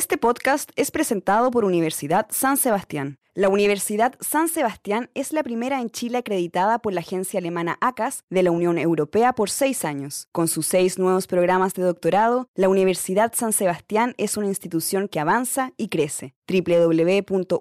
Este podcast es presentado por Universidad San Sebastián. La Universidad San Sebastián es la primera en Chile acreditada por la agencia alemana ACAS de la Unión Europea por seis años. Con sus seis nuevos programas de doctorado, la Universidad San Sebastián es una institución que avanza y crece. www.uss.cl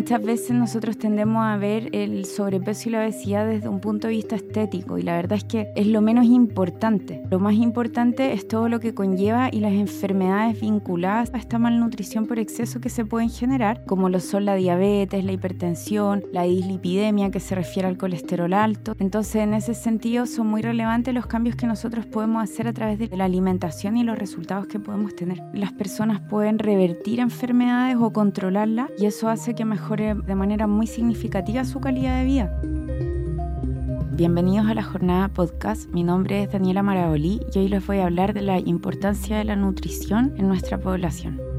Muchas veces nosotros tendemos a ver el sobrepeso y la obesidad desde un punto de vista estético y la verdad es que es lo menos importante. Lo más importante es todo lo que conlleva y las enfermedades vinculadas a esta malnutrición por exceso que se pueden generar, como lo son la diabetes, la hipertensión, la dislipidemia que se refiere al colesterol alto. Entonces en ese sentido son muy relevantes los cambios que nosotros podemos hacer a través de la alimentación y los resultados que podemos tener. Las personas pueden revertir enfermedades o controlarlas y eso hace que mejor de manera muy significativa su calidad de vida. Bienvenidos a la jornada podcast. Mi nombre es Daniela Marabolí y hoy les voy a hablar de la importancia de la nutrición en nuestra población.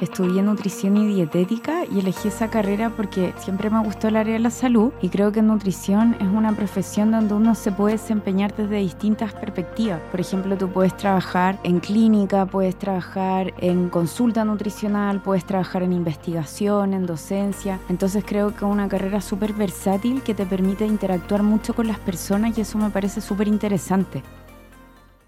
Estudié nutrición y dietética y elegí esa carrera porque siempre me gustó el área de la salud y creo que nutrición es una profesión donde uno se puede desempeñar desde distintas perspectivas. Por ejemplo, tú puedes trabajar en clínica, puedes trabajar en consulta nutricional, puedes trabajar en investigación, en docencia. Entonces creo que es una carrera súper versátil que te permite interactuar mucho con las personas y eso me parece súper interesante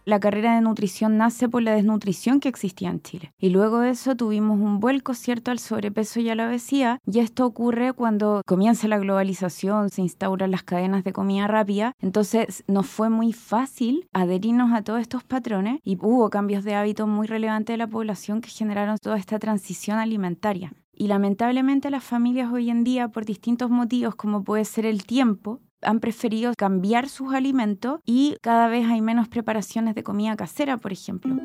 la carrera de nutrición nace por la desnutrición que existía en Chile. Y luego de eso tuvimos un vuelco, ¿cierto?, al sobrepeso y a la obesidad. Y esto ocurre cuando comienza la globalización, se instauran las cadenas de comida rápida. Entonces nos fue muy fácil adherirnos a todos estos patrones y hubo cambios de hábito muy relevantes de la población que generaron toda esta transición alimentaria. Y lamentablemente las familias hoy en día, por distintos motivos, como puede ser el tiempo, han preferido cambiar sus alimentos y cada vez hay menos preparaciones de comida casera, por ejemplo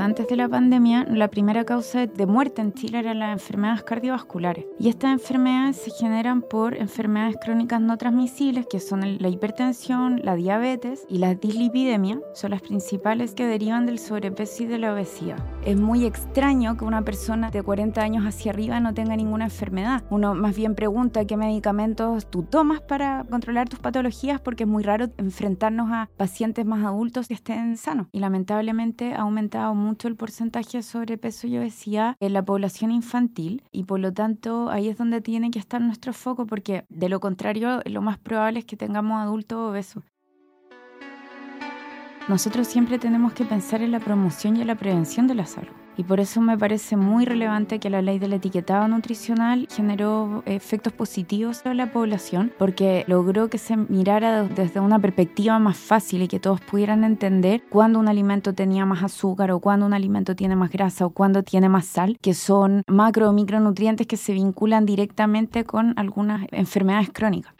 antes de la pandemia, la primera causa de muerte en Chile eran las enfermedades cardiovasculares. Y estas enfermedades se generan por enfermedades crónicas no transmisibles, que son la hipertensión, la diabetes y la dislipidemia, son las principales que derivan del sobrepeso y de la obesidad. Es muy extraño que una persona de 40 años hacia arriba no tenga ninguna enfermedad. Uno más bien pregunta qué medicamentos tú tomas para controlar tus patologías, porque es muy raro enfrentarnos a pacientes más adultos que estén sanos. Y lamentablemente ha aumentado mucho el porcentaje de sobrepeso y obesidad en la población infantil y por lo tanto ahí es donde tiene que estar nuestro foco porque de lo contrario lo más probable es que tengamos adultos obesos. Nosotros siempre tenemos que pensar en la promoción y en la prevención de la salud. Y por eso me parece muy relevante que la ley del etiquetado nutricional generó efectos positivos en la población porque logró que se mirara desde una perspectiva más fácil y que todos pudieran entender cuándo un alimento tenía más azúcar o cuándo un alimento tiene más grasa o cuándo tiene más sal, que son macro o micronutrientes que se vinculan directamente con algunas enfermedades crónicas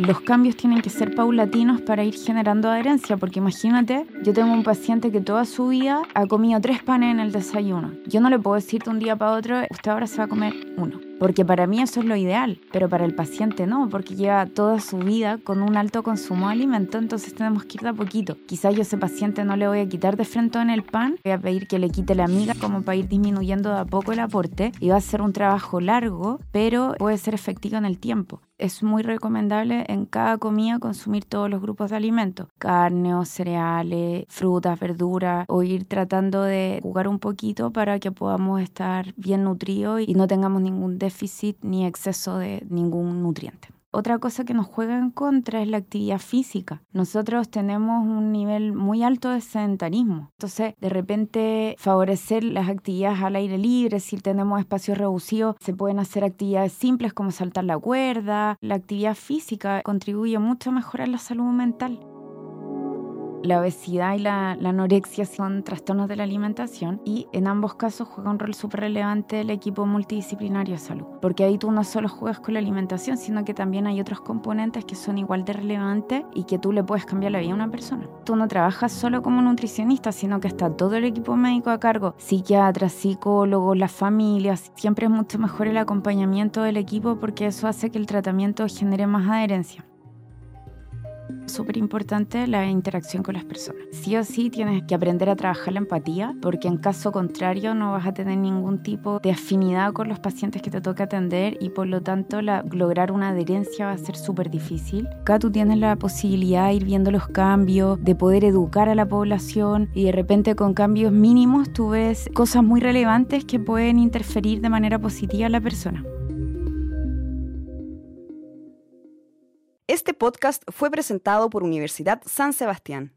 los cambios tienen que ser paulatinos para ir generando adherencia, porque imagínate, yo tengo un paciente que toda su vida ha comido tres panes en el desayuno. Yo no le puedo decir de un día para otro, usted ahora se va a comer uno porque para mí eso es lo ideal, pero para el paciente no, porque lleva toda su vida con un alto consumo de alimento, entonces tenemos que ir de a poquito. Quizás yo a ese paciente no le voy a quitar de frente en el pan, voy a pedir que le quite la miga como para ir disminuyendo de a poco el aporte y va a ser un trabajo largo, pero puede ser efectivo en el tiempo. Es muy recomendable en cada comida consumir todos los grupos de alimentos, carne cereales, frutas, verduras, o ir tratando de jugar un poquito para que podamos estar bien nutridos y no tengamos ningún déficit ni exceso de ningún nutriente. Otra cosa que nos juega en contra es la actividad física. Nosotros tenemos un nivel muy alto de sedentarismo. Entonces, de repente, favorecer las actividades al aire libre, si tenemos espacios reducidos, se pueden hacer actividades simples como saltar la cuerda. La actividad física contribuye mucho a mejorar la salud mental. La obesidad y la, anorexia son trastornos de la alimentación y en ambos casos juega un rol súper relevante el equipo multidisciplinario de salud, porque ahí tú no solo juegas con la alimentación, sino que también hay otros componentes que son igual de relevantes y que tú le puedes cambiar la vida a una persona. Tú no trabajas solo como nutricionista, sino que está todo el equipo médico a cargo, psiquiatras, psicólogos, las familias. Siempre es mucho mejor el acompañamiento del equipo porque eso hace que el tratamiento genere más adherencia. Súper importante la interacción con las personas. Sí o sí tienes que aprender a trabajar la empatía, porque en caso contrario no vas a tener ningún tipo de afinidad con los pacientes que te toca atender y por lo tanto lograr una adherencia va a ser súper difícil. Acá tú tienes la posibilidad de ir viendo los cambios, de poder educar a la población y de repente con cambios mínimos tú ves cosas muy relevantes que pueden interferir de manera positiva a la persona. Este podcast fue presentado por Universidad San Sebastián.